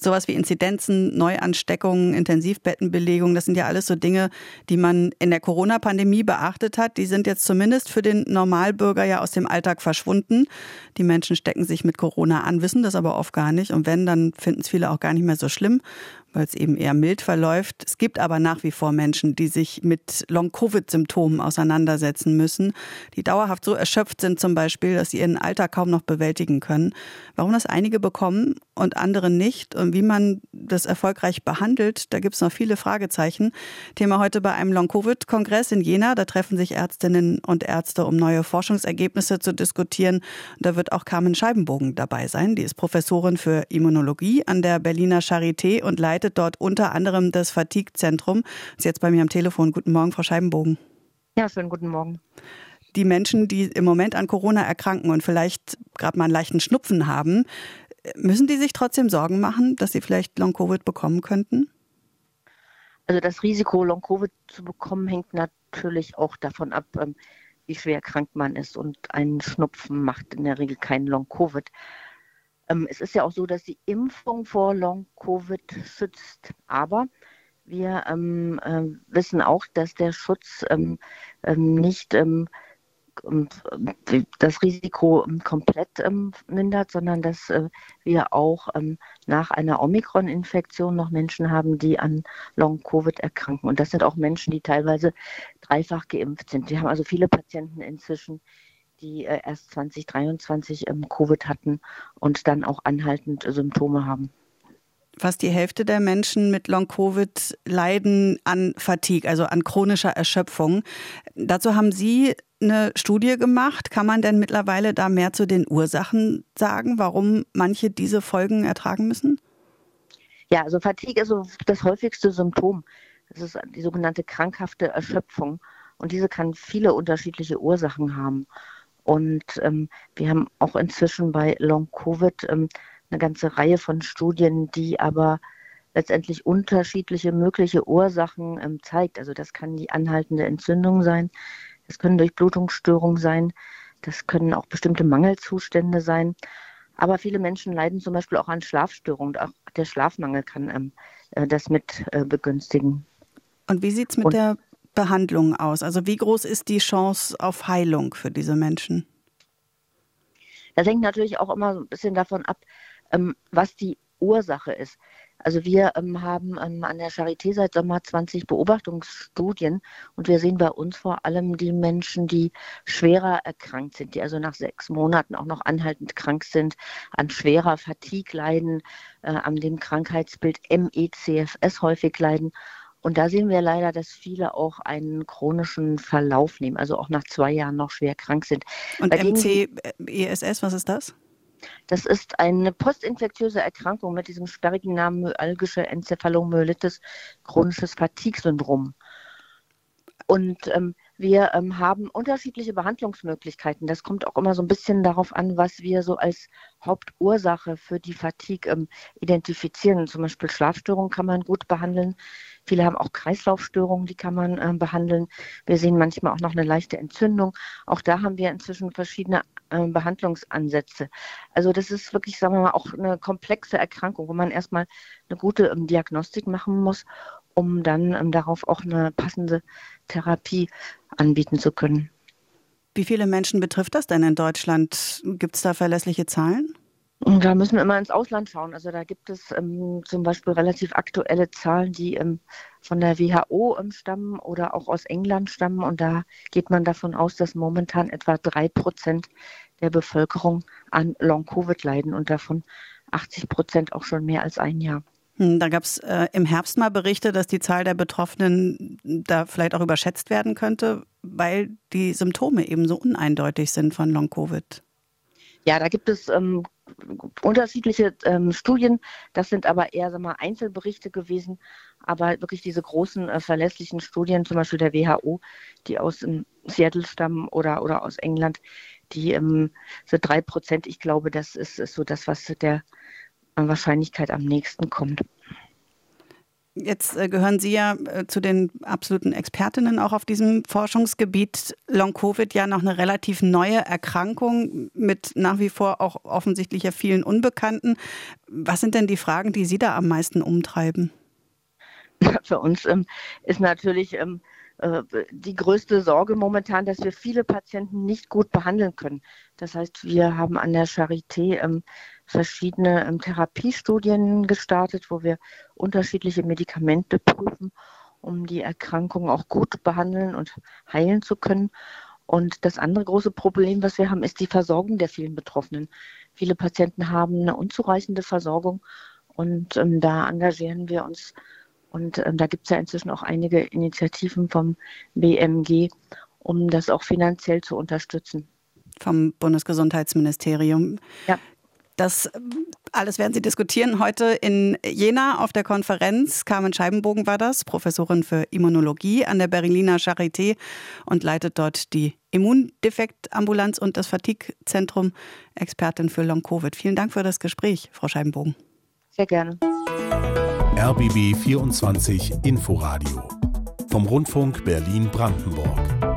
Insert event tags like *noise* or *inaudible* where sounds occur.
sowas wie Inzidenzen, Neuansteckungen, Intensivbettenbelegung, das sind ja alles so Dinge, die man in der Corona-Pandemie beachtet hat. Die sind jetzt zumindest für den Normalbürger ja aus dem Alltag verschwunden. Die Menschen stecken sich mit Corona an, wissen das aber oft gar nicht. Und wenn, dann finden es viele auch gar nicht mehr so schlimm weil es eben eher mild verläuft. Es gibt aber nach wie vor Menschen, die sich mit Long-Covid-Symptomen auseinandersetzen müssen, die dauerhaft so erschöpft sind zum Beispiel, dass sie ihren Alltag kaum noch bewältigen können. Warum das einige bekommen und andere nicht und wie man das erfolgreich behandelt, da gibt es noch viele Fragezeichen. Thema heute bei einem Long-Covid-Kongress in Jena. Da treffen sich Ärztinnen und Ärzte, um neue Forschungsergebnisse zu diskutieren. Da wird auch Carmen Scheibenbogen dabei sein. Die ist Professorin für Immunologie an der Berliner Charité und leitet leitet dort unter anderem das Fatigue-Zentrum. Ist jetzt bei mir am Telefon. Guten Morgen, Frau Scheibenbogen. Ja, schönen guten Morgen. Die Menschen, die im Moment an Corona erkranken und vielleicht gerade mal einen leichten Schnupfen haben, müssen die sich trotzdem Sorgen machen, dass sie vielleicht Long-Covid bekommen könnten? Also das Risiko, Long-Covid zu bekommen, hängt natürlich auch davon ab, ähm, wie schwer krank man ist. Und ein Schnupfen macht in der Regel keinen Long-Covid. Ähm, es ist ja auch so, dass die Impfung vor Long-Covid schützt, aber wir ähm, äh, wissen auch, dass der Schutz ähm, ähm nicht ähm, ähm, das Risiko komplett mindert, sondern dass äh, wir auch nach einer Omikron-Infektion noch Menschen haben, die an Long-Covid erkranken. Und das sind auch Menschen, die teilweise dreifach geimpft sind. Wir haben also viele Patienten inzwischen, die äh, erst 2023 ähm, Covid hatten und dann auch anhaltend Symptome haben. Fast die Hälfte der Menschen mit Long-Covid leiden an Fatigue, also an chronischer Erschöpfung. Dazu haben Sie eine Studie gemacht. Kann man denn mittlerweile da mehr zu den Ursachen sagen, warum manche diese Folgen ertragen müssen? Ja, also Fatigue ist so das häufigste Symptom. Das ist die sogenannte krankhafte Erschöpfung. Und diese kann viele unterschiedliche Ursachen haben. Und ähm, wir haben auch inzwischen bei Long-Covid ähm, eine ganze Reihe von Studien, die aber letztendlich unterschiedliche mögliche Ursachen ähm, zeigt. Also das kann die anhaltende Entzündung sein, das können Durchblutungsstörungen sein, das können auch bestimmte Mangelzustände sein. Aber viele Menschen leiden zum Beispiel auch an Schlafstörungen. Auch der Schlafmangel kann ähm, äh, das mit äh, begünstigen. Und wie sieht es mit Und, der Behandlung aus? Also wie groß ist die Chance auf Heilung für diese Menschen? Das hängt natürlich auch immer ein bisschen davon ab, ähm, was die Ursache ist. Also wir ähm, haben ähm, an der Charité seit Sommer 20 Beobachtungsstudien und wir sehen bei uns vor allem die Menschen, die schwerer erkrankt sind, die also nach sechs Monaten auch noch anhaltend krank sind, an schwerer Fatigue leiden, äh, an dem Krankheitsbild MECFS häufig leiden und da sehen wir leider, dass viele auch einen chronischen Verlauf nehmen, also auch nach zwei Jahren noch schwer krank sind. Und MCESS, was ist das? Das ist eine postinfektiöse Erkrankung mit diesem sperrigen Namen myalgische Enzephalomyelitis, chronisches Fatigue-Syndrom. Und ähm, wir ähm, haben unterschiedliche Behandlungsmöglichkeiten. Das kommt auch immer so ein bisschen darauf an, was wir so als Hauptursache für die Fatigue ähm, identifizieren. Zum Beispiel Schlafstörungen kann man gut behandeln. Viele haben auch Kreislaufstörungen, die kann man äh, behandeln. Wir sehen manchmal auch noch eine leichte Entzündung. Auch da haben wir inzwischen verschiedene äh, Behandlungsansätze. Also das ist wirklich, sagen wir mal, auch eine komplexe Erkrankung, wo man erstmal eine gute ähm, Diagnostik machen muss, um dann ähm, darauf auch eine passende Therapie anbieten zu können. Wie viele Menschen betrifft das denn in Deutschland? Gibt es da verlässliche Zahlen? Da müssen wir immer ins Ausland schauen. Also da gibt es ähm, zum Beispiel relativ aktuelle Zahlen, die ähm, von der WHO ähm, stammen oder auch aus England stammen. Und da geht man davon aus, dass momentan etwa drei Prozent der Bevölkerung an Long-Covid leiden und davon 80 Prozent auch schon mehr als ein Jahr. Hm, da gab es äh, im Herbst mal Berichte, dass die Zahl der Betroffenen da vielleicht auch überschätzt werden könnte, weil die Symptome eben so uneindeutig sind von Long-Covid. Ja, da gibt es ähm, unterschiedliche ähm, Studien. Das sind aber eher sagen wir, Einzelberichte gewesen. Aber wirklich diese großen äh, verlässlichen Studien, zum Beispiel der WHO, die aus ähm, Seattle stammen oder, oder aus England, die ähm, so drei Prozent, ich glaube, das ist, ist so das, was der Wahrscheinlichkeit am nächsten kommt. Jetzt äh, gehören Sie ja äh, zu den absoluten Expertinnen auch auf diesem Forschungsgebiet. Long-Covid ja noch eine relativ neue Erkrankung mit nach wie vor auch offensichtlich ja vielen Unbekannten. Was sind denn die Fragen, die Sie da am meisten umtreiben? *laughs* Für uns ähm, ist natürlich ähm, äh, die größte Sorge momentan, dass wir viele Patienten nicht gut behandeln können. Das heißt, wir haben an der Charité ähm, verschiedene ähm, Therapiestudien gestartet, wo wir unterschiedliche Medikamente prüfen, um die Erkrankung auch gut behandeln und heilen zu können. Und das andere große Problem, was wir haben, ist die Versorgung der vielen Betroffenen. Viele Patienten haben eine unzureichende Versorgung und ähm, da engagieren wir uns und ähm, da gibt es ja inzwischen auch einige Initiativen vom BMG, um das auch finanziell zu unterstützen. Vom Bundesgesundheitsministerium. Ja. Das alles werden Sie diskutieren heute in Jena auf der Konferenz. Carmen Scheibenbogen war das, Professorin für Immunologie an der Berliner Charité und leitet dort die Immundefektambulanz und das Fatigue-Zentrum, Expertin für Long-Covid. Vielen Dank für das Gespräch, Frau Scheibenbogen. Sehr gerne. RBB 24 Inforadio vom Rundfunk Berlin-Brandenburg.